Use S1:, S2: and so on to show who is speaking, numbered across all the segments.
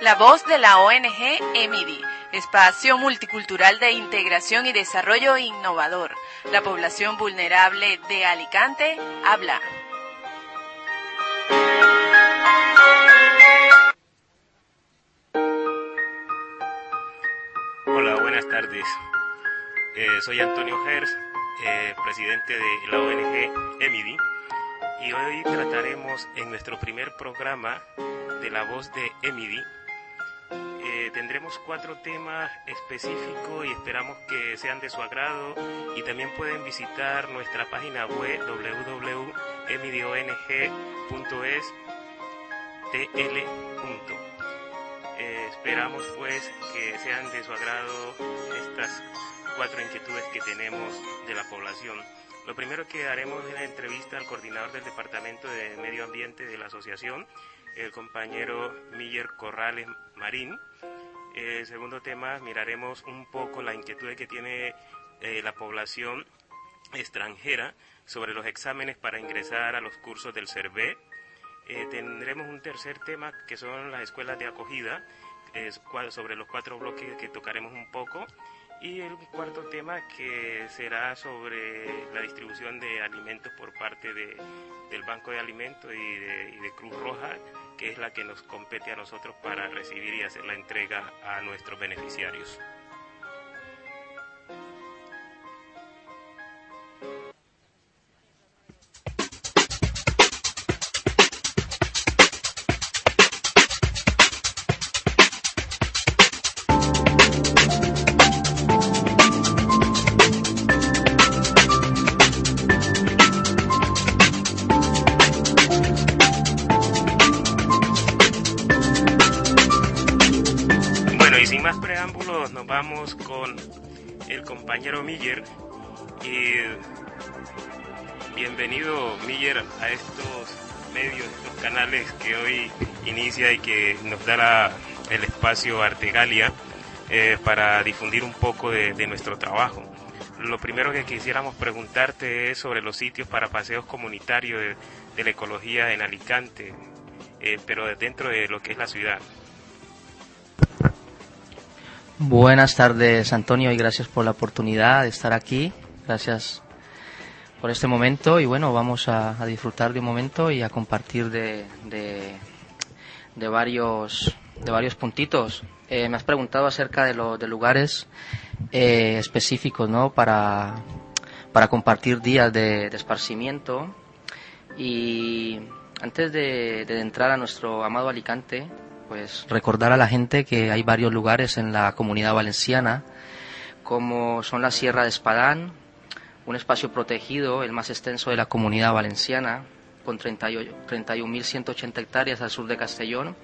S1: La voz de la ONG EMIDI, espacio multicultural de integración y desarrollo innovador. La población vulnerable de Alicante habla.
S2: Hola, buenas tardes. Eh, soy Antonio Gers, eh, presidente de la ONG EMIDI, y hoy trataremos en nuestro primer programa de la voz de EMIDI eh, tendremos cuatro temas específicos y esperamos que sean de su agrado y también pueden visitar nuestra página web www.emidong.es eh, esperamos pues que sean de su agrado estas cuatro inquietudes que tenemos de la población. Lo primero que haremos es una entrevista al coordinador del Departamento de Medio Ambiente de la asociación, el compañero Miller Corrales Marín. El segundo tema, miraremos un poco la inquietud que tiene eh, la población extranjera sobre los exámenes para ingresar a los cursos del CERVE. Eh, tendremos un tercer tema que son las escuelas de acogida, sobre los cuatro bloques que tocaremos un poco. Y el cuarto tema que será sobre la distribución de alimentos por parte de, del Banco de Alimentos y de, y de Cruz Roja que es la que nos compete a nosotros para recibir y hacer la entrega a nuestros beneficiarios. El compañero Miller. Y bienvenido Miller a estos medios, estos canales que hoy inicia y que nos dará el espacio Artegalia eh, para difundir un poco de, nuestro trabajo. Lo primero que quisiéramos preguntarte es sobre los sitios para paseos comunitarios de, la ecología en Alicante, eh, pero dentro de lo que es la ciudad.
S3: Buenas tardes, Antonio, y gracias por la oportunidad de estar aquí. Gracias por este momento y bueno, vamos a, disfrutar de un momento y a compartir de, de, varios, de varios puntitos. Eh, me has preguntado acerca de, los de lugares eh, específicos ¿no? para, para compartir días de, de esparcimiento y antes de, de entrar a nuestro amado Alicante, pues recordar a la gente que hay varios lugares en la comunidad valenciana, como son la Sierra de Espadán, un espacio protegido, el más extenso de la comunidad valenciana, con 31.180 hectáreas al sur de Castellón,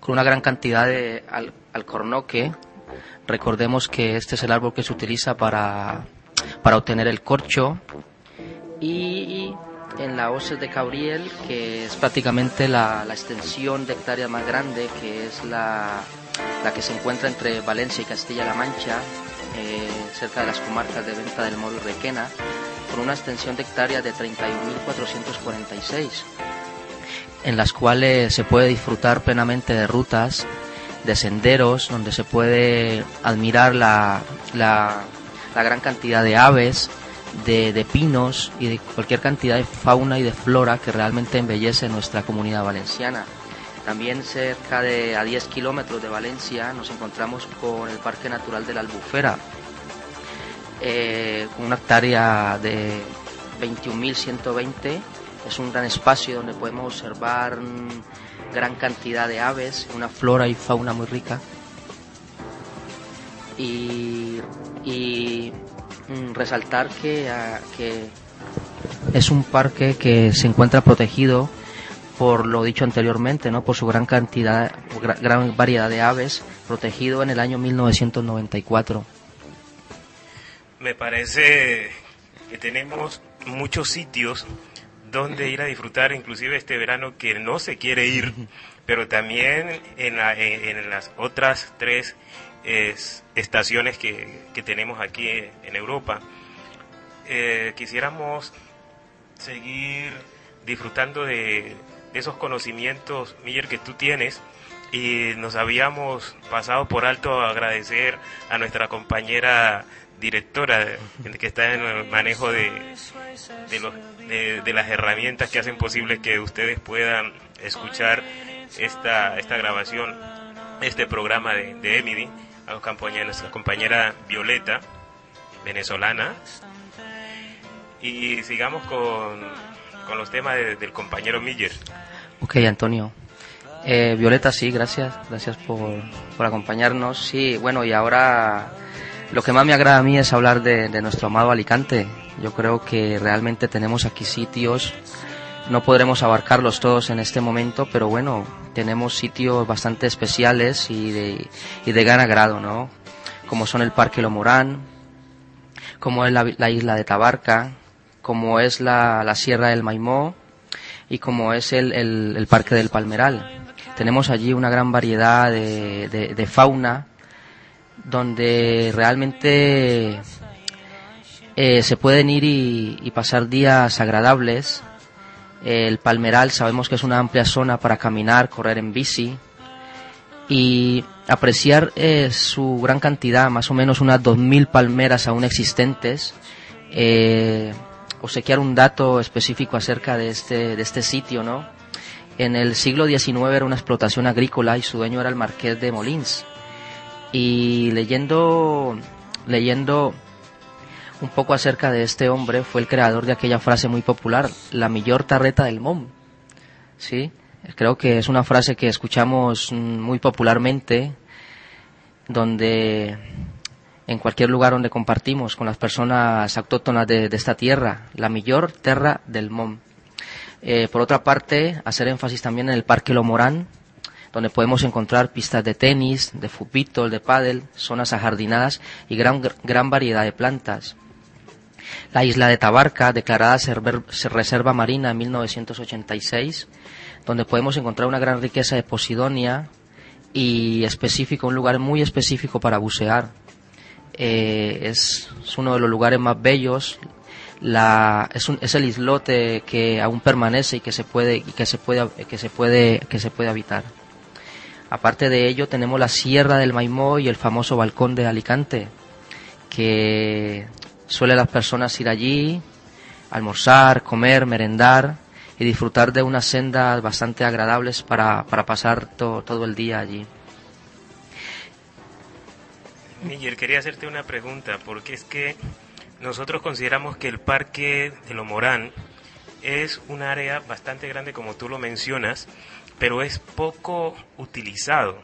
S3: con una gran cantidad de alcornoque. Recordemos que este es el árbol que se utiliza para, para obtener el corcho y en la OCE de Cabriel, que es prácticamente la, extensión de hectárea más grande, que es la, que se encuentra entre Valencia y Castilla-La Mancha, eh, cerca de las comarcas de Venta del Moro y Requena, con una extensión de hectáreas de 31.446, en las cuales se puede disfrutar plenamente de rutas, de senderos, donde se puede admirar la, la gran cantidad de aves, de, pinos y de cualquier cantidad de fauna y de flora que realmente embellece nuestra comunidad valenciana. También cerca de a 10 kilómetros de Valencia nos encontramos con el Parque Natural de la Albufera, eh, con una hectárea de 21.120. Es un gran espacio donde podemos observar gran cantidad de aves, una flora y fauna muy rica. y Mm, resaltar que, ah, que es un parque que se encuentra protegido por lo dicho anteriormente, ¿no? Por su gran cantidad, gran variedad de aves, protegido en el año 1994.
S2: Me parece que tenemos muchos sitios donde ir a disfrutar, inclusive este verano que no se quiere ir, pero también en, en, las otras tres estaciones que, que, tenemos aquí en Europa. Eh, quisiéramos seguir disfrutando de, esos conocimientos, Miller, que tú tienes y nos habíamos pasado por alto a agradecer a nuestra compañera directora que está en el manejo de, de, las herramientas que hacen posible que ustedes puedan escuchar esta, esta grabación, este programa de, de Emily, a nuestra compañera Violeta, venezolana. Y sigamos con, con los temas del compañero Miller.
S3: Ok, Antonio. Eh, Violeta, sí, gracias, gracias por, por, acompañarnos. Sí, bueno, y ahora lo que más me agrada a mí es hablar de, de, nuestro amado Alicante. Yo creo que realmente tenemos aquí sitios, no podremos abarcarlos todos en este momento, pero bueno, tenemos sitios bastante especiales y de, y de gran agrado, ¿no? Como son el Parque Lomorán, como es la, la isla de Tabarca, como es la, la Sierra del Maimó y como es el, el, Parque del Palmeral. Tenemos allí una gran variedad de, de, fauna donde realmente eh, se pueden ir y, pasar días agradables. El Palmeral sabemos que es una amplia zona para caminar, correr en bici y apreciar eh, su gran cantidad, más o menos unas 2.000 palmeras aún existentes. Eh, obsequiar un dato específico acerca de este, de este sitio, ¿no? En el siglo XIX era una explotación agrícola y su dueño era el marqués de Molins. Y leyendo, leyendo un poco acerca de este hombre, fue el creador de aquella frase muy popular, la mejor tarreta del MOM. ¿Sí? Creo que es una frase que escuchamos muy popularmente, donde en cualquier lugar donde compartimos con las personas autóctonas de, esta tierra, la mejor tierra del MOM. Eh, por otra parte, hacer énfasis también en el Parque Lomorán, donde podemos encontrar pistas de tenis, de fupito, de pádel, zonas ajardinadas y gran, gran variedad de plantas. La isla de Tabarca, declarada reserva marina en 1986, donde podemos encontrar una gran riqueza de posidonia y específico, un lugar muy específico para bucear eh, es, uno de los lugares más bellos. La, es, un, es el islote que aún permanece y que se puede y que se puede que se puede que se puede habitar. Aparte de ello tenemos la Sierra del Maimó y el famoso balcón de Alicante, que suele las personas ir allí, almorzar, comer, merendar y disfrutar de unas sendas bastante agradables para, para pasar todo el día allí.
S2: Miguel, quería hacerte una pregunta, porque es que nosotros consideramos que el Parque de Lomorán es un área bastante grande, como tú lo mencionas, pero es poco utilizado.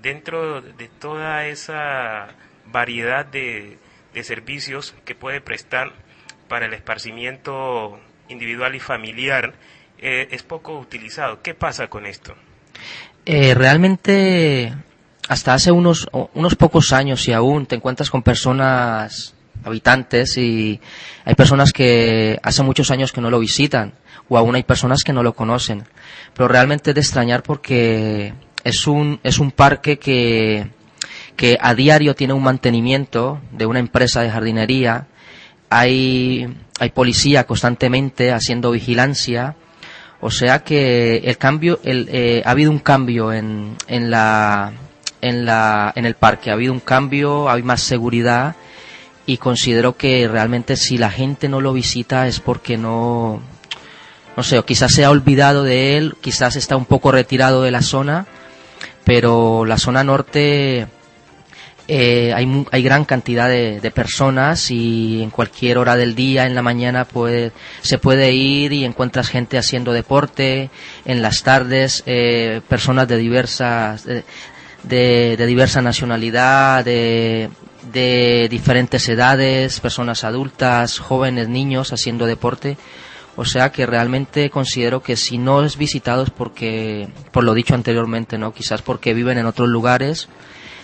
S2: Dentro de toda esa variedad de, servicios que puede prestar para el esparcimiento individual y familiar, eh, es poco utilizado. ¿Qué pasa con esto?
S3: Eh, realmente hasta hace unos, unos pocos años y aún te encuentras con personas habitantes y hay personas que hace muchos años que no lo visitan o aún hay personas que no lo conocen. Pero realmente es de extrañar porque es un, es un parque que, que a diario tiene un mantenimiento de una empresa de jardinería, hay, hay policía constantemente haciendo vigilancia, o sea que el cambio, el, eh, ha habido un cambio en, en la, en, la, en el parque. Ha habido un cambio, hay más seguridad y considero que realmente si la gente no lo visita es porque no, no sé, o quizás se ha olvidado de él, quizás está un poco retirado de la zona, pero la zona norte eh, hay, hay gran cantidad de, de, personas y en cualquier hora del día, en la mañana, puede, se puede ir y encuentras gente haciendo deporte, en las tardes, eh, personas de diversas, de, diversa nacionalidad, de, de diferentes edades, personas adultas, jóvenes, niños haciendo deporte. O sea que realmente considero que si no es visitado es porque, por lo dicho anteriormente, ¿no? Quizás porque viven en otros lugares,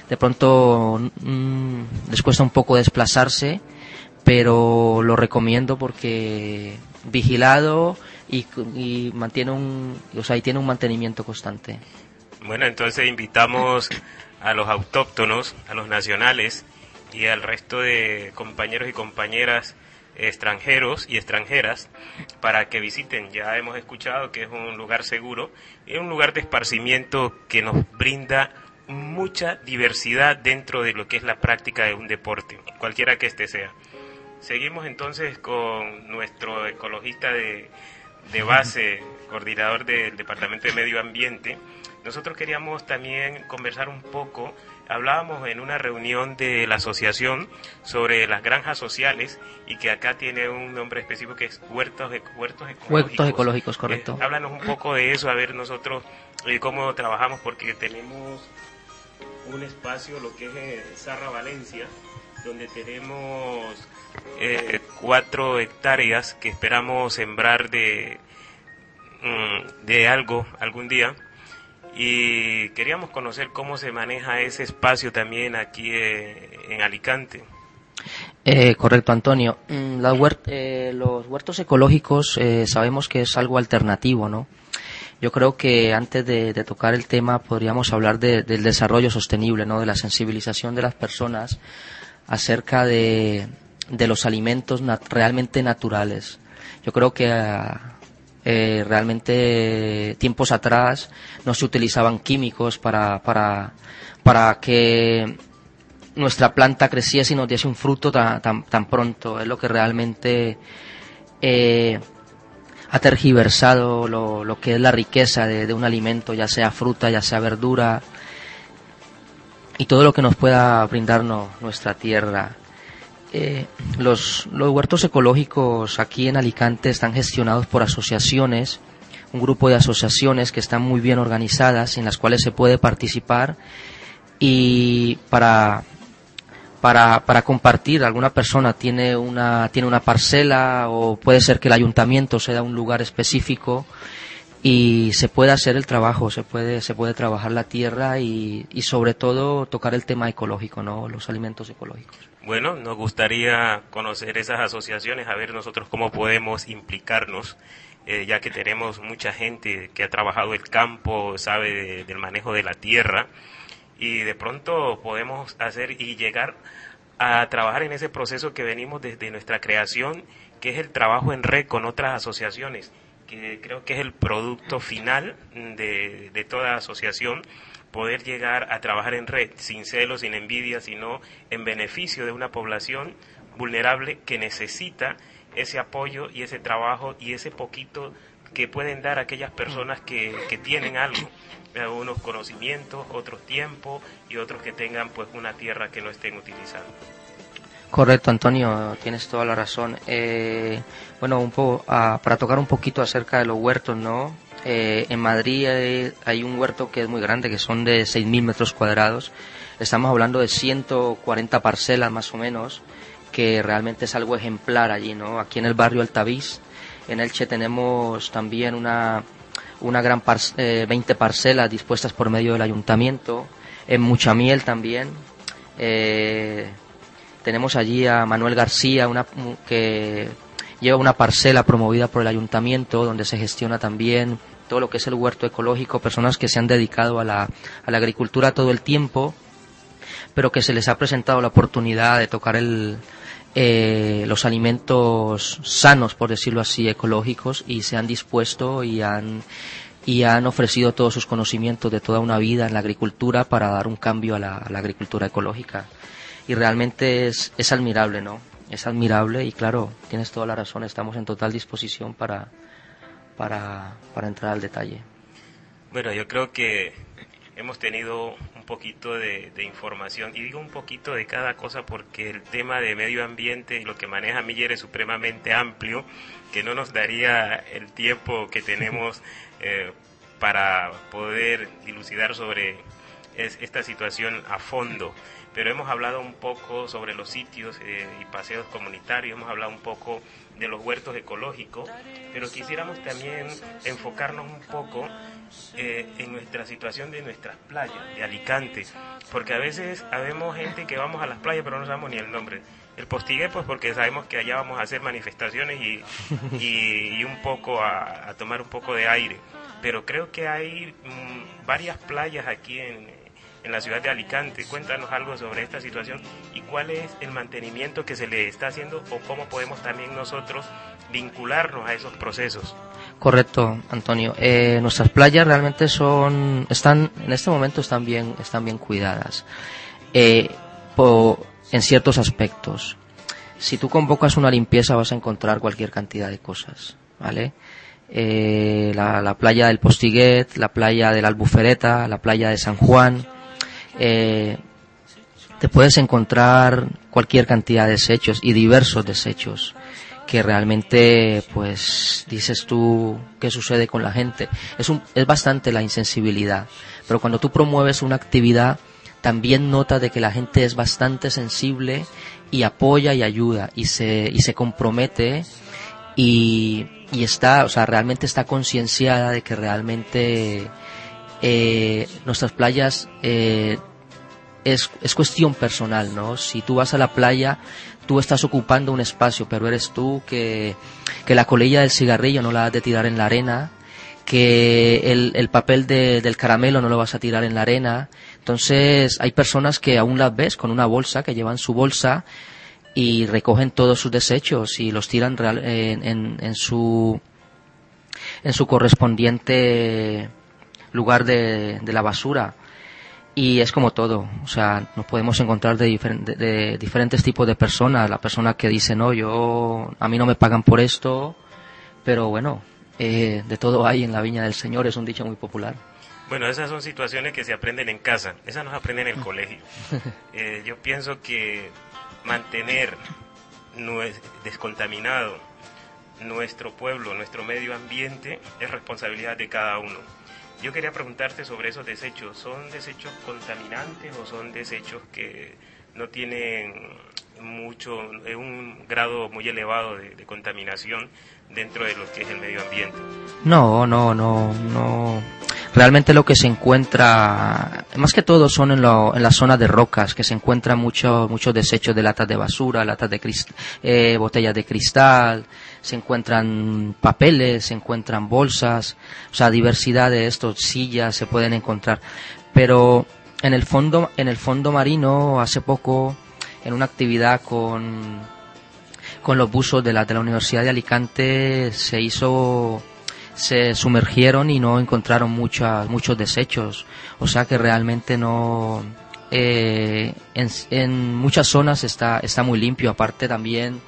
S3: de pronto mm, les cuesta un poco desplazarse, pero lo recomiendo porque vigilado y, y mantiene un, o sea, y tiene un mantenimiento constante.
S2: Bueno, entonces invitamos a los autóctonos, a los nacionales y al resto de compañeros y compañeras extranjeros y extranjeras para que visiten. Ya hemos escuchado que es un lugar seguro es un lugar de esparcimiento que nos brinda mucha diversidad dentro de lo que es la práctica de un deporte, cualquiera que este sea. Seguimos entonces con nuestro ecologista de, de base, coordinador del Departamento de Medio Ambiente. Nosotros queríamos también conversar un poco hablábamos en una reunión de la asociación sobre las granjas sociales y que acá tiene un nombre específico que es huertos, huertos ecológicos.
S3: Huertos ecológicos, correcto.
S2: Eh, háblanos un poco de eso, a ver nosotros eh, cómo trabajamos, porque tenemos un espacio, lo que es eh, Sarra Valencia, donde tenemos cuatro hectáreas que esperamos sembrar de, mm, de algo algún día y queríamos conocer cómo se maneja ese espacio también aquí eh, en Alicante.
S3: Eh, correcto, Antonio. Mm, eh, los huertos ecológicos sabemos que es algo alternativo, ¿no? Yo creo que antes de, tocar el tema podríamos hablar del desarrollo sostenible, ¿no? De la sensibilización de las personas acerca de, los alimentos realmente naturales. Yo creo que ah, eh, realmente tiempos atrás no se utilizaban químicos para, para, para que nuestra planta creciese y nos diese un fruto tan, tan, pronto. Es lo que realmente eh, ha tergiversado lo, lo, que es la riqueza de, de, un alimento, ya sea fruta, ya sea verdura, y todo lo que nos pueda brindarnos nuestra tierra. Eh, los, los huertos ecológicos aquí en Alicante están gestionados por asociaciones, un grupo de asociaciones que están muy bien organizadas, en las cuales se puede participar y para, para, para compartir, alguna persona tiene una, tiene una parcela o puede ser que el ayuntamiento se un lugar específico y se puede hacer el trabajo, se puede, se puede trabajar la tierra y, y sobre todo tocar el tema ecológico, ¿no? los alimentos ecológicos.
S2: Bueno, nos gustaría conocer esas asociaciones, a ver nosotros cómo podemos implicarnos, eh, ya que tenemos mucha gente que ha trabajado el campo, sabe del manejo de la tierra, y de pronto podemos hacer y llegar a trabajar en ese proceso que venimos desde nuestra creación, que es el trabajo en red con otras asociaciones, que creo que es el producto final de, de toda asociación poder llegar a trabajar en red, sin celos, sin envidia, sino en beneficio de una población vulnerable que necesita ese apoyo y ese trabajo y ese poquito que pueden dar aquellas personas que, que tienen algo, unos conocimientos, otros tiempos y otros que tengan pues una tierra que no estén utilizando.
S3: Correcto, Antonio, tienes toda la razón. Eh, bueno, un poco, ah, para tocar un poquito acerca de los huertos, ¿no? Eh, en Madrid hay, un huerto que es muy grande, que son de 6.000 metros cuadrados. Estamos hablando de 140 parcelas más o menos, que realmente es algo ejemplar allí, ¿no? Aquí en el barrio Altavís, en Elche tenemos también una, una gran 20 eh, parcelas dispuestas por medio del ayuntamiento. En Muchamiel también. Eh, tenemos allí a Manuel García, una, que lleva una parcela promovida por el ayuntamiento donde se gestiona también todo lo que es el huerto ecológico, personas que se han dedicado a la, a la agricultura todo el tiempo, pero que se les ha presentado la oportunidad de tocar el, eh, los alimentos sanos, por decirlo así, ecológicos, y se han dispuesto y han, y han ofrecido todos sus conocimientos de toda una vida en la agricultura para dar un cambio a la, a la agricultura ecológica. Y realmente es, es admirable, ¿no? es admirable y claro, tienes toda la razón, estamos en total disposición para, para, para entrar al detalle.
S2: Bueno, yo creo que hemos tenido un poquito de, información y digo un poquito de cada cosa porque el tema de medio ambiente y lo que maneja Miller es supremamente amplio que no nos daría el tiempo que tenemos eh, para poder dilucidar sobre es esta situación a fondo. Pero hemos hablado un poco sobre los sitios eh, y paseos comunitarios, hemos hablado un poco de los huertos ecológicos, pero quisiéramos también enfocarnos un poco eh, en nuestra situación de nuestras playas, de Alicante, porque a veces habemos gente que vamos a las playas pero no sabemos ni el nombre. El postigué, pues porque sabemos que allá vamos a hacer manifestaciones y, y, un poco a, tomar un poco de aire. Pero creo que hay mm, varias playas aquí en, en la ciudad de Alicante. Cuéntanos algo sobre esta situación y cuál es el mantenimiento que se le está haciendo o cómo podemos también nosotros vincularnos a esos procesos.
S3: Correcto, Antonio. Eh, nuestras playas realmente son, están, en este momento están bien, están bien cuidadas. Eh, en ciertos aspectos. Si tú convocas una limpieza vas a encontrar cualquier cantidad de cosas, ¿vale? Eh, la, la, playa del Postiguet, la playa de la Albufereta, la playa de San Juan, eh, te puedes encontrar cualquier cantidad de desechos y diversos desechos que realmente pues dices tú qué sucede con la gente es un, es bastante la insensibilidad pero cuando tú promueves una actividad también nota de que la gente es bastante sensible y apoya y ayuda y se y se compromete y, y está o sea realmente está concienciada de que realmente eh, nuestras playas eh, es, es, cuestión personal, ¿no? Si tú vas a la playa, tú estás ocupando un espacio, pero eres tú que, que la colilla del cigarrillo no la has de tirar en la arena, que el, el papel de, del caramelo no lo vas a tirar en la arena. Entonces, hay personas que aún las ves con una bolsa, que llevan su bolsa y recogen todos sus desechos y los tiran en, en, en su en su correspondiente lugar de, de la basura. Y es como todo, o sea, nos podemos encontrar de, de, diferentes tipos de personas. La persona que dice, no, yo, a mí no me pagan por esto, pero bueno, eh, de todo hay en la viña del Señor, es un dicho muy popular.
S2: Bueno, esas son situaciones que se aprenden en casa, esas no se aprenden en el colegio. Eh, yo pienso que mantener descontaminado nuestro pueblo, nuestro medio ambiente, es responsabilidad de cada uno yo quería preguntarte sobre esos desechos. ¿Son desechos contaminantes o son desechos que no tienen mucho, un grado muy elevado de, contaminación dentro de lo que es el medio ambiente?
S3: No, no, no, no. Realmente lo que se encuentra, más que todo son en, lo, en la zona de rocas, que se encuentran muchos muchos desechos de latas de basura, latas de eh, botellas de cristal, se encuentran papeles, se encuentran bolsas, o sea, diversidad de estos, sillas se pueden encontrar. Pero en el fondo, en el fondo marino, hace poco, en una actividad con, con los buzos de la, de la Universidad de Alicante, se hizo, se sumergieron y no encontraron muchas, muchos desechos. O sea que realmente no, eh, en, en muchas zonas está, está muy limpio. Aparte también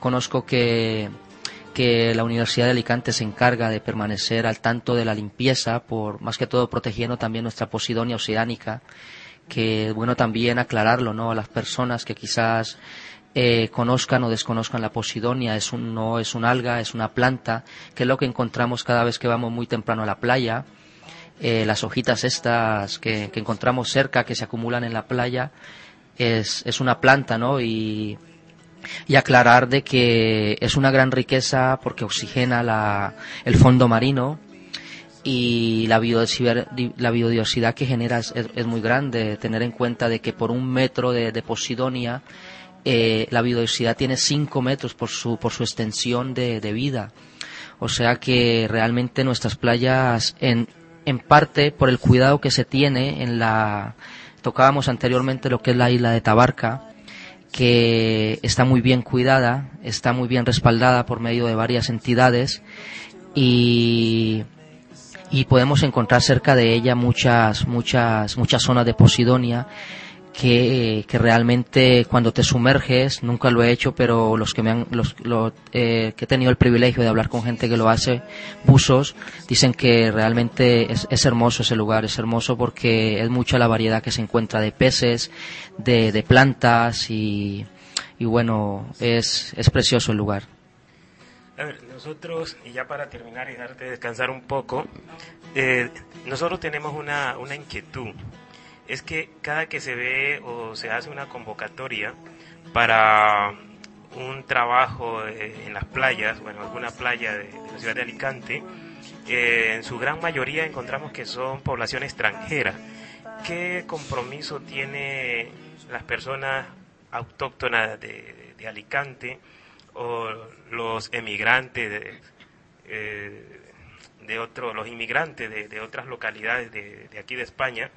S3: conozco que que la Universidad de Alicante se encarga de permanecer al tanto de la limpieza, por más que todo protegiendo también nuestra posidonia oceánica, que es bueno también aclararlo ¿no? a las personas que quizás eh, conozcan o desconozcan la posidonia, es un, no es un alga, es una planta, que es lo que encontramos cada vez que vamos muy temprano a la playa. Eh, las hojitas estas que, que, encontramos cerca, que se acumulan en la playa, es, es una planta, ¿no? Y y aclarar de que es una gran riqueza porque oxigena la, el fondo marino y la biodiversidad, que genera es, es, muy grande. Tener en cuenta de que por un metro de, Posidonia eh, la biodiversidad tiene cinco metros por su, por su extensión de, de vida. O sea que realmente nuestras playas, en, en parte por el cuidado que se tiene en la, tocábamos anteriormente lo que es la isla de Tabarca, que está muy bien cuidada, está muy bien respaldada por medio de varias entidades y, podemos encontrar cerca de ella muchas, muchas, muchas zonas de Posidonia que, que, realmente cuando te sumerges, nunca lo he hecho, pero los que me han, los, eh, que he tenido el privilegio de hablar con gente que lo hace, buzos, dicen que realmente es, es, hermoso ese lugar, es hermoso porque es mucha la variedad que se encuentra de peces, de, de plantas y, y bueno, es, es precioso el lugar.
S2: A ver, nosotros, y ya para terminar y darte descansar un poco, eh, nosotros tenemos una, una inquietud es que cada que se ve o se hace una convocatoria para un trabajo eh, en las playas, bueno, alguna playa de, la ciudad de Alicante, eh, en su gran mayoría encontramos que son población extranjera. ¿Qué compromiso tiene las personas autóctonas de, Alicante o los emigrantes de, eh, los inmigrantes de, otras localidades de, aquí de España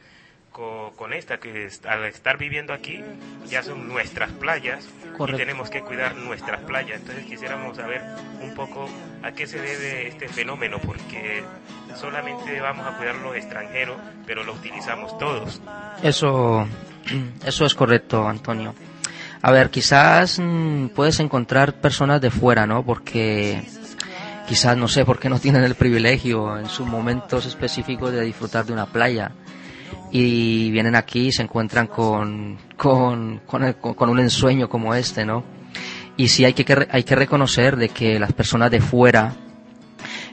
S2: con, esta, que al estar viviendo aquí ya son nuestras playas y tenemos que cuidar nuestras playas. Entonces quisiéramos saber un poco a qué se debe este fenómeno, porque solamente vamos a cuidar los extranjeros, pero lo utilizamos todos.
S3: Eso, eso es correcto, Antonio. A ver, quizás mm, puedes encontrar personas de fuera, ¿no? Porque quizás no sé por qué no tienen el privilegio en sus momentos específicos de disfrutar de una playa y vienen aquí y se encuentran con, con, con, un ensueño como este, ¿no? Y sí hay que, hay que reconocer de que las personas de fuera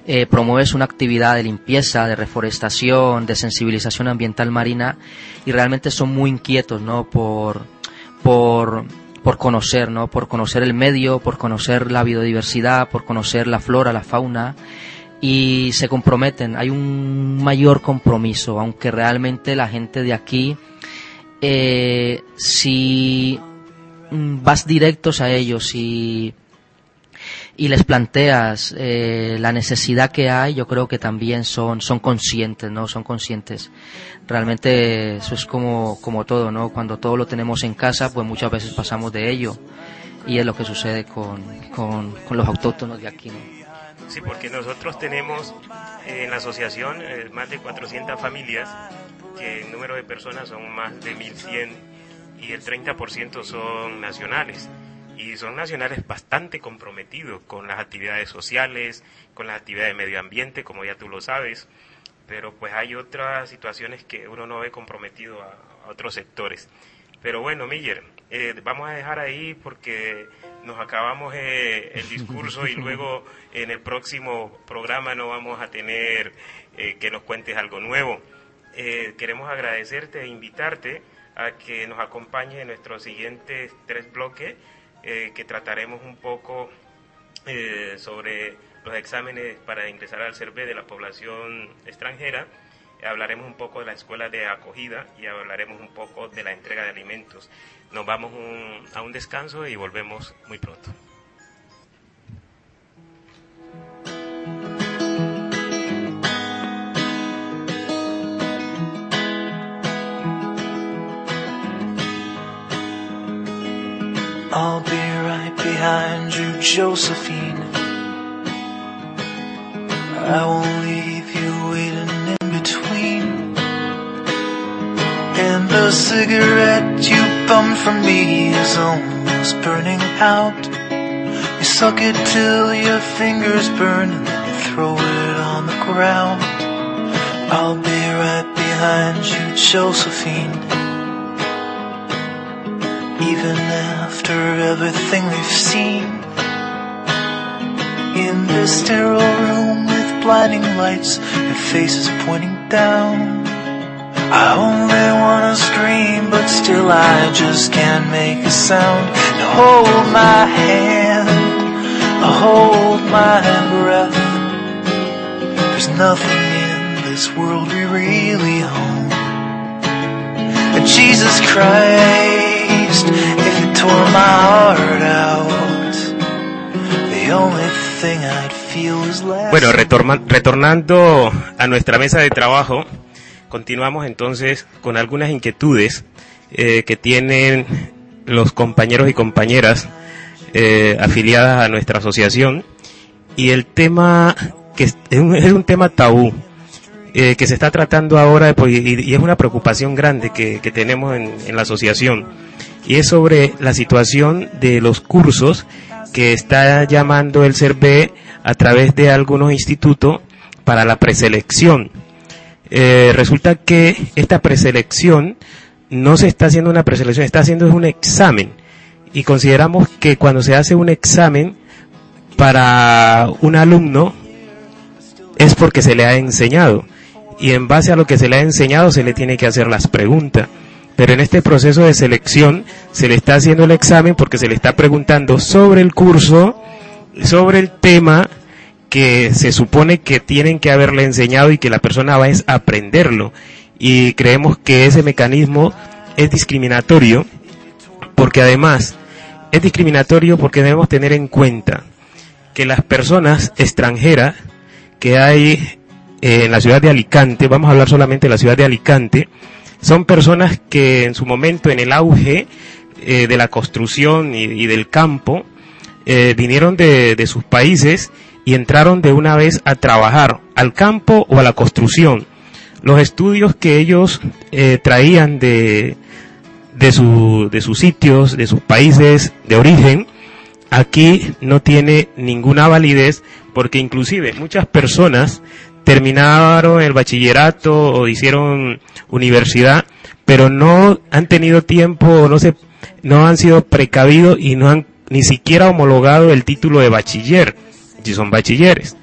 S3: eh, promueves una actividad de limpieza, de reforestación, de sensibilización ambiental marina y realmente son muy inquietos, ¿no? Por, por, por conocer, ¿no? Por conocer el medio, por conocer la biodiversidad, por conocer la flora, la fauna y se comprometen, hay un mayor compromiso, aunque realmente la gente de aquí, eh, si vas directos a ellos y, y les planteas eh, la necesidad que hay, yo creo que también son, son conscientes, ¿no? Son conscientes. Realmente eso es como, como todo, ¿no? Cuando todo lo tenemos en casa, pues muchas veces pasamos de ello. Y es lo que sucede con, con, con los autóctonos de aquí, ¿no?
S2: Sí, porque nosotros tenemos en la asociación eh, más de 400 familias, que el número de personas son más de 1100 y el 30% son nacionales. Y son nacionales bastante comprometidos con las actividades sociales, con las actividades de medio ambiente, como ya tú lo sabes, pero pues hay otras situaciones que uno no ve comprometido a, otros sectores. Pero bueno, Miller, eh, vamos a dejar ahí porque nos acabamos eh, el discurso y luego en el próximo programa no vamos a tener eh, que nos cuentes algo nuevo. Eh, queremos agradecerte e invitarte a que nos acompañes en nuestros siguientes tres bloques que trataremos un poco sobre los exámenes para ingresar al CERVE de la población extranjera hablaremos un poco de la escuela de acogida y hablaremos un poco de la entrega de alimentos. Nos vamos a un descanso y volvemos muy pronto. I'll be right behind you, Josephine. I the cigarette you bummed from me is almost burning out. You suck it till your fingers burn and then you throw it on the ground. I'll be right behind you, Josephine. Even after everything we've seen. In this sterile room with blinding lights and faces pointing down. I only wanna scream, but still I just can't make a sound. Now hold my hand, I hold my breath. There's nothing in this world we really own. And Jesus Christ, if you tore my heart out, the only thing I'd feel is left. Bueno, retornando a nuestra mesa de trabajo. Continuamos entonces con algunas inquietudes eh, que tienen los compañeros y compañeras eh, afiliadas a nuestra asociación. Y el tema que es un, tema tabú eh, que se está tratando ahora y, es una preocupación grande que, tenemos en, en, la asociación. Y es sobre la situación de los cursos que está llamando el CERVE a través de algunos institutos para la preselección eh, resulta que esta preselección no se está haciendo una preselección, está haciendo un examen. Y consideramos que cuando se hace un examen para un alumno es porque se le ha enseñado. y en base a lo que se le ha enseñado se le tiene que hacer las preguntas. Pero en este proceso de selección se le está haciendo el examen porque se le está preguntando sobre el curso, sobre el tema que se supone que tienen que haberle enseñado y que la persona va a aprenderlo. Y creemos que ese mecanismo es discriminatorio porque además es discriminatorio porque debemos tener en cuenta que las personas extranjeras que hay en la ciudad de Alicante, vamos a hablar solamente de la ciudad de Alicante, son personas que en su momento, en el auge eh, de la construcción y, del campo, eh, vinieron de, sus países y entraron de una vez a trabajar al campo o a la construcción. Los estudios que ellos eh, traían de, de, su, de sus sitios, de sus países de origen, aquí no tiene ninguna validez porque inclusive muchas personas terminaron el bachillerato o hicieron universidad, pero no han tenido tiempo, no se, no han sido precavidos y no han ni siquiera homologado el título de bachiller, si son bachilleres.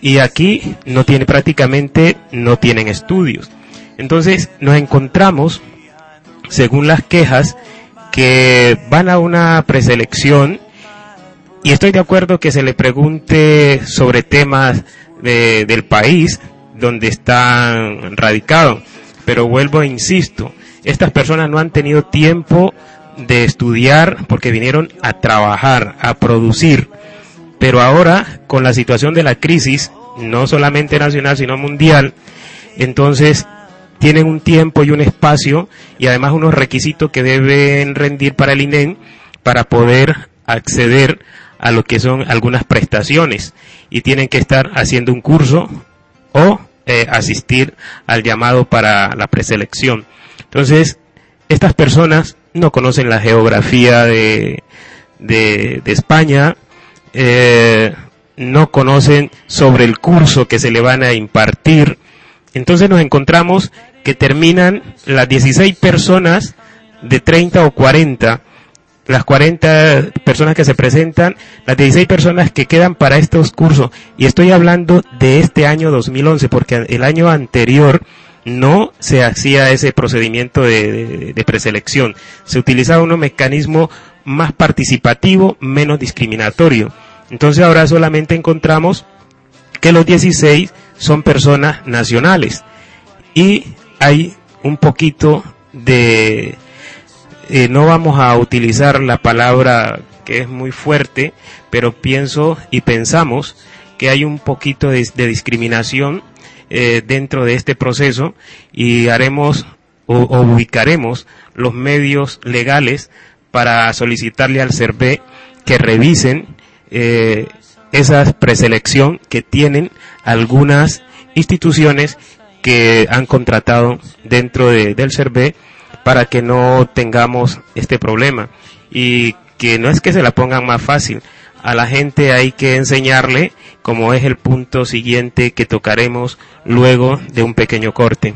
S2: Y aquí no tiene prácticamente, no tienen estudios. Entonces nos encontramos, según las quejas, que van a una preselección y estoy de acuerdo que se le pregunte sobre temas del país donde están radicados. Pero vuelvo e insisto, estas personas no han tenido tiempo de estudiar porque vinieron a trabajar, a producir. Pero ahora, con la situación de la crisis, no solamente nacional, sino mundial, entonces tienen un tiempo y un espacio y además unos requisitos que deben rendir para el INEN para poder acceder a lo que son algunas prestaciones y tienen que estar haciendo un curso o eh, asistir al llamado para la preselección. Entonces, estas personas no conocen la geografía de, España, eh, no conocen sobre el curso que se le van a impartir. Entonces nos encontramos que terminan las 16 personas de 30 o 40 las 40 personas que se presentan, las 16 personas que quedan para estos cursos. Y estoy hablando de este año 2011, porque el año anterior no se hacía ese procedimiento de, preselección. Se utilizaba un mecanismo más participativo, menos discriminatorio. Entonces ahora solamente encontramos que los 16 son personas nacionales. Y hay un poquito de eh, no vamos a utilizar la palabra que es muy fuerte, pero pienso y pensamos que hay un poquito de, discriminación eh, dentro de este proceso y haremos o, ubicaremos los medios legales para solicitarle al CERVE que revisen eh, esa preselección que tienen algunas instituciones que han contratado dentro del CERVE para que no tengamos este problema y que no es que se la pongan más fácil. A la gente hay que enseñarle, como es el punto siguiente que tocaremos luego de un pequeño corte.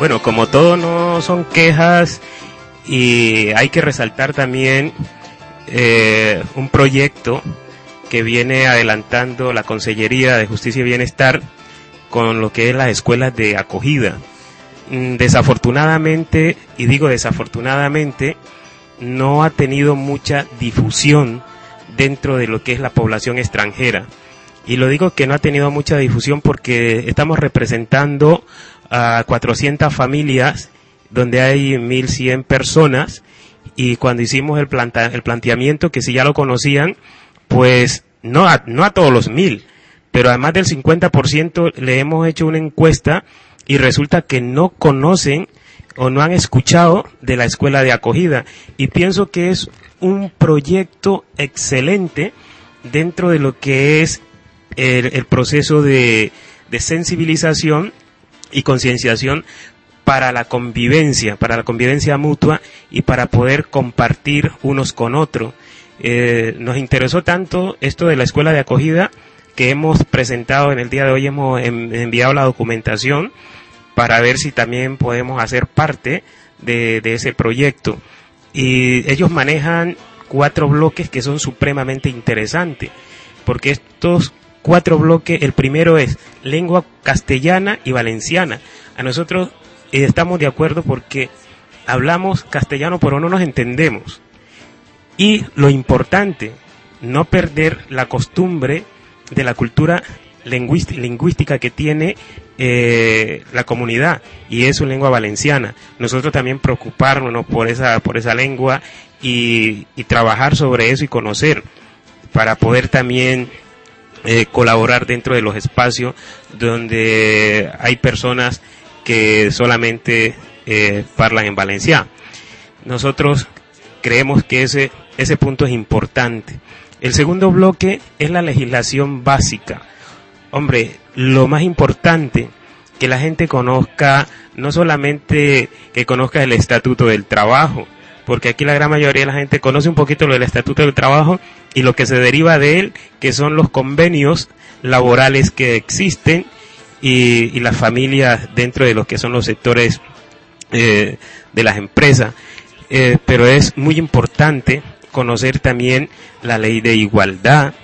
S2: Bueno, como todo no son quejas y hay que resaltar también eh, un proyecto que viene adelantando la Consellería de Justicia y Bienestar con lo que es las escuelas de acogida. Mm, desafortunadamente, y digo desafortunadamente, no ha tenido mucha difusión dentro de lo que es la población extranjera. Y lo digo que no ha tenido mucha difusión porque estamos representando a 400 familias donde hay 1.100 personas y cuando hicimos el, el planteamiento, que si ya lo conocían, pues no a, no a todos los mil, pero además del 50% le hemos hecho una encuesta y resulta que no conocen o no han escuchado de la escuela de acogida. Y pienso que es un proyecto excelente dentro de lo que es el, proceso de, de sensibilización y concienciación para la convivencia, para la convivencia mutua y para poder compartir unos con otros. Eh, nos interesó tanto esto de la escuela de acogida que hemos presentado en el día de hoy, hemos enviado la documentación para ver si también podemos hacer parte de, de ese proyecto. Y ellos manejan cuatro bloques que son supremamente interesantes, porque estos cuatro bloques, el primero es lengua castellana y valenciana. A nosotros estamos de acuerdo porque hablamos castellano pero no nos entendemos. Y lo importante, no perder la costumbre de la cultura lingüística que tiene eh, la comunidad y es su lengua valenciana. Nosotros también preocuparnos por esa, por esa lengua y, trabajar sobre eso y conocer para poder también eh, colaborar dentro de los espacios donde hay personas que solamente eh, hablan en Valencia. Nosotros creemos que ese, ese punto es importante. El segundo bloque es la legislación básica. Hombre, lo más importante que la gente conozca, no solamente que conozca el estatuto del trabajo, porque aquí la gran mayoría de la gente conoce un poquito lo del estatuto del trabajo y lo que se deriva de él, que son los convenios laborales que existen y, las familias dentro de lo que son los sectores eh, de las empresas. Eh, pero es muy importante conocer también la ley de igualdad,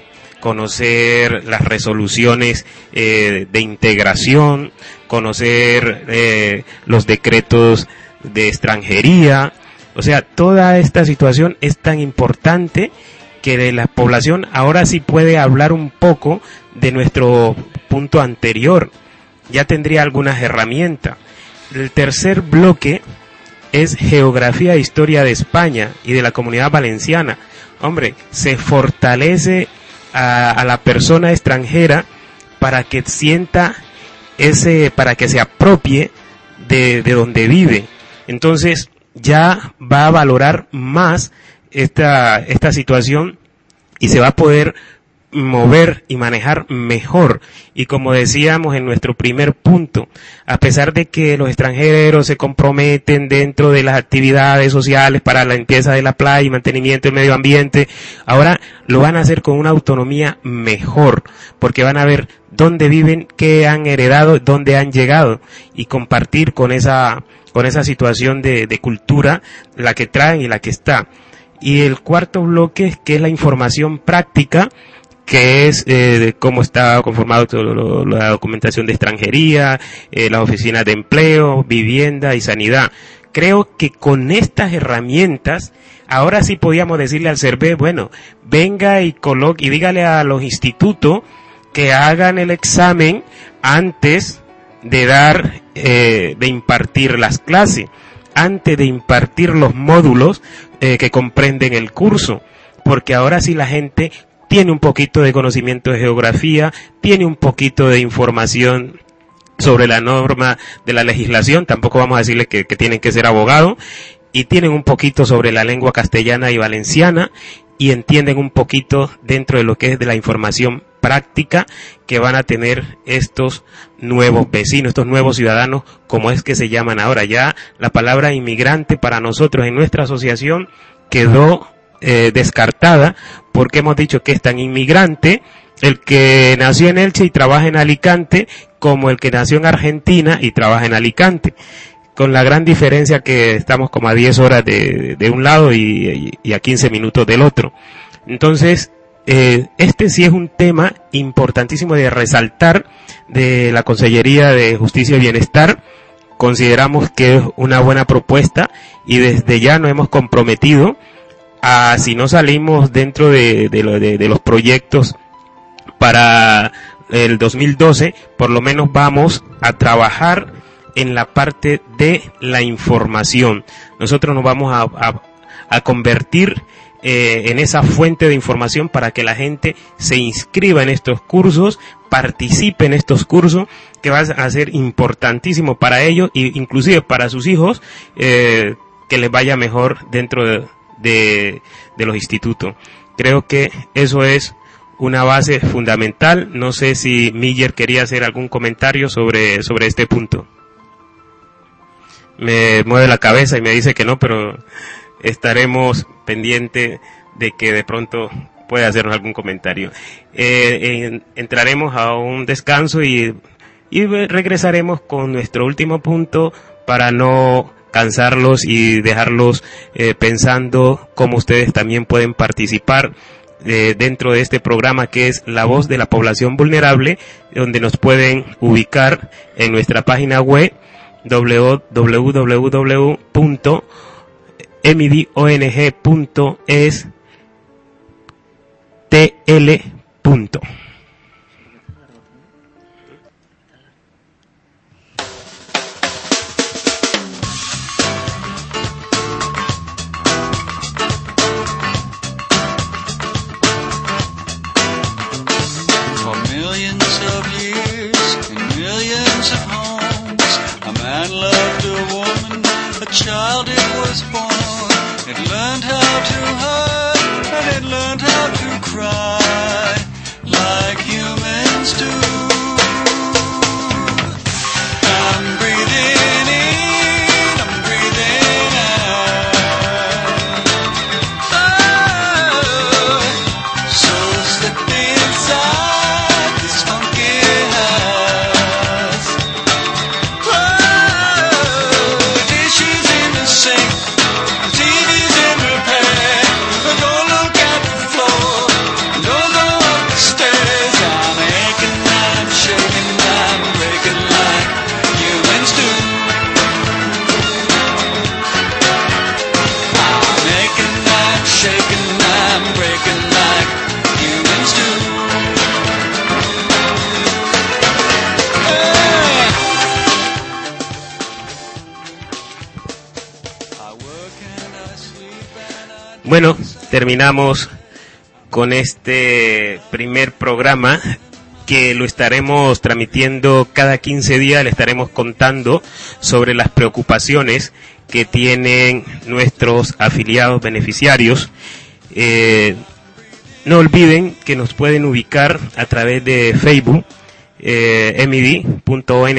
S2: conocer las resoluciones eh, de integración, conocer los decretos de extranjería. O sea, toda esta situación es tan importante que de la población ahora sí puede hablar un poco de nuestro punto anterior, ya tendría algunas herramientas. El tercer bloque es geografía e historia de España y de la comunidad valenciana. Hombre, se fortalece a, la persona extranjera para que sienta ese, para que se apropie de, de donde vive. Entonces, ya va a valorar más esta, esta situación y se va a poder mover y manejar mejor. Y como decíamos en nuestro primer punto, a pesar de que los extranjeros se comprometen dentro de las actividades sociales para la limpieza de la playa y mantenimiento del medio ambiente, ahora lo van a hacer con una autonomía mejor, porque van a ver dónde viven, qué han heredado, dónde han llegado y compartir con esa, con esa situación de, de cultura, la que traen y la que está. Y el cuarto bloque, que es la información práctica, que es eh, cómo está conformado la documentación de extranjería, eh, las oficinas de empleo, vivienda y sanidad. Creo que con estas herramientas, ahora sí podíamos decirle al CERVE, bueno, venga y coloque y dígale a los institutos que hagan el examen antes de dar, eh, de impartir las clases, antes de impartir los módulos eh, que comprenden el curso porque ahora sí la gente tiene un poquito de conocimiento de geografía, tiene un poquito de información sobre la norma de la legislación, tampoco vamos a decirle que, tienen que ser abogados, y tienen un poquito sobre la lengua castellana y valenciana, y entienden un poquito dentro de lo que es de la información práctica que van a tener estos nuevos vecinos, estos nuevos ciudadanos, como es que se llaman ahora. Ya la palabra inmigrante para nosotros en nuestra asociación quedó eh, descartada porque hemos dicho que es tan inmigrante el que nació en Elche y trabaja en Alicante como el que nació en Argentina y trabaja en Alicante. con la gran diferencia que estamos como a 10 horas de, de un lado y, a 15 minutos del otro. Entonces, eh, este sí es un tema importantísimo de resaltar de la Consellería de Justicia y Bienestar. Consideramos que es una buena propuesta y desde ya nos hemos comprometido si no salimos dentro de, los proyectos para el 2012, por lo menos vamos a trabajar en la parte de la información. Nosotros nos vamos a, a, convertir eh, en esa fuente de información para que la gente se inscriba en estos cursos, participe en estos cursos, que va a ser importantísimo para ellos e inclusive para sus hijos, eh, que les vaya mejor dentro de, de, de los institutos. Creo que eso es una base fundamental. No sé si Miller quería hacer algún comentario sobre, sobre este punto. Me mueve la cabeza y me dice que no, pero estaremos pendiente de que de pronto pueda hacernos algún comentario. Eh, entraremos a un descanso y, y regresaremos con nuestro último punto para no cansarlos y dejarlos eh, pensando cómo ustedes también pueden participar dentro de este programa que es La Voz de la Población Vulnerable, donde nos pueden ubicar en nuestra página web www.emidong.es tl. Child it was born. Terminamos con este primer programa que lo estaremos transmitiendo cada 15 días, le estaremos contando sobre las preocupaciones que tienen nuestros afiliados beneficiarios. Eh, no olviden que nos pueden ubicar a través de Facebook, eh, mid.ong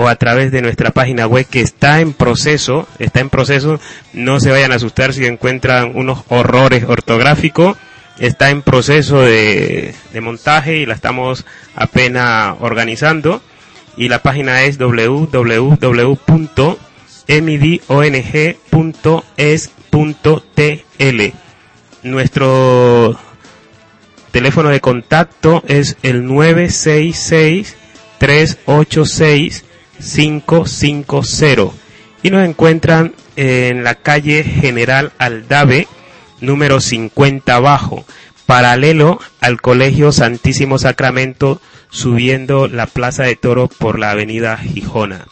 S2: o a través de nuestra página web que está en proceso, está en proceso, no se vayan a asustar si encuentran unos horrores ortográficos, está en proceso de, montaje y la estamos apenas organizando y la página es www.midong.es.tl. Nuestro teléfono de contacto es el 966 386 550 y nos encuentran en la calle General Aldave número 50 abajo, paralelo al Colegio Santísimo Sacramento, subiendo la Plaza de Toro por la Avenida Gijona.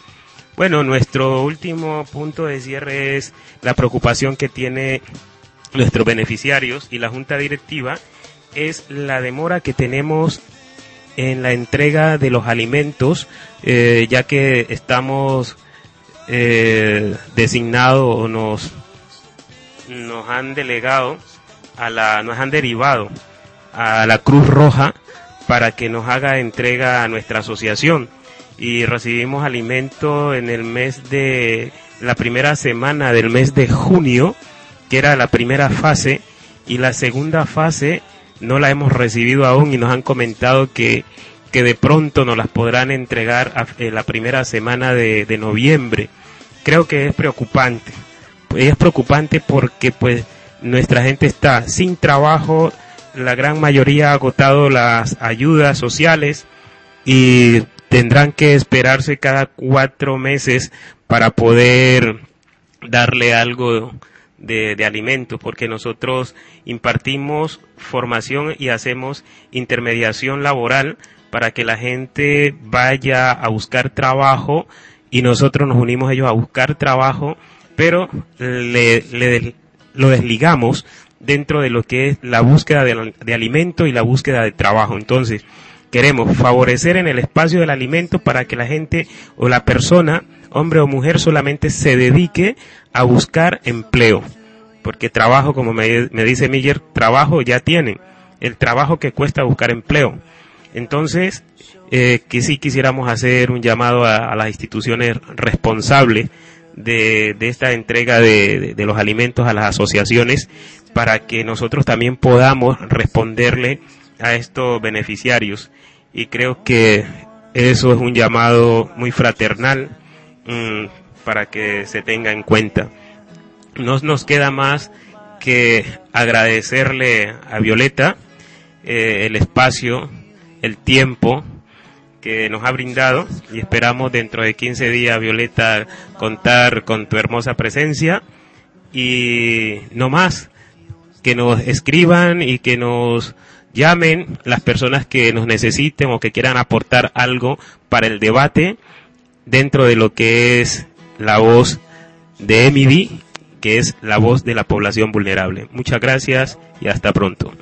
S2: Bueno, nuestro último punto de cierre es la preocupación que tiene nuestros beneficiarios y la Junta Directiva es la demora que tenemos en la entrega de los alimentos, eh, ya que estamos eh, designados o nos, nos han delegado a la, nos han derivado a la Cruz Roja para que nos haga entrega a nuestra asociación. Y recibimos alimento en el mes de la primera semana del mes de junio, que era la primera fase, y la segunda fase no la hemos recibido aún y nos han comentado que, que de pronto nos las podrán entregar en la primera semana de, de noviembre. Creo que es preocupante. Es preocupante porque pues nuestra gente está sin trabajo, la gran mayoría ha agotado las ayudas sociales y tendrán que esperarse cada cuatro meses para poder darle algo de, alimentos, porque nosotros impartimos formación y hacemos intermediación laboral para que la gente vaya a buscar trabajo y nosotros nos unimos ellos a buscar trabajo, pero le, le, lo desligamos dentro de lo que es la búsqueda de, de alimento y la búsqueda de trabajo. Entonces, queremos favorecer en el espacio del alimento para que la gente o la persona, hombre o mujer, solamente se dedique a buscar empleo. Porque trabajo, como me, dice Miller, trabajo ya tienen. El trabajo que cuesta buscar empleo. Entonces, eh, que sí quisiéramos hacer un llamado a, las instituciones responsables de, esta entrega de, de, los alimentos a las asociaciones para que nosotros también podamos responderle a estos beneficiarios. Y creo que eso es un llamado muy fraternal mm, para que se tenga en cuenta. No nos queda más que agradecerle a Violeta eh, el espacio, el tiempo que nos ha brindado y esperamos dentro de 15 días, Violeta, contar con tu hermosa presencia y no más, que nos escriban y que nos llamen las personas que nos necesiten o que quieran aportar algo para el debate dentro de lo que es la voz de Emidi, que es la voz de la población vulnerable. Muchas gracias y hasta pronto.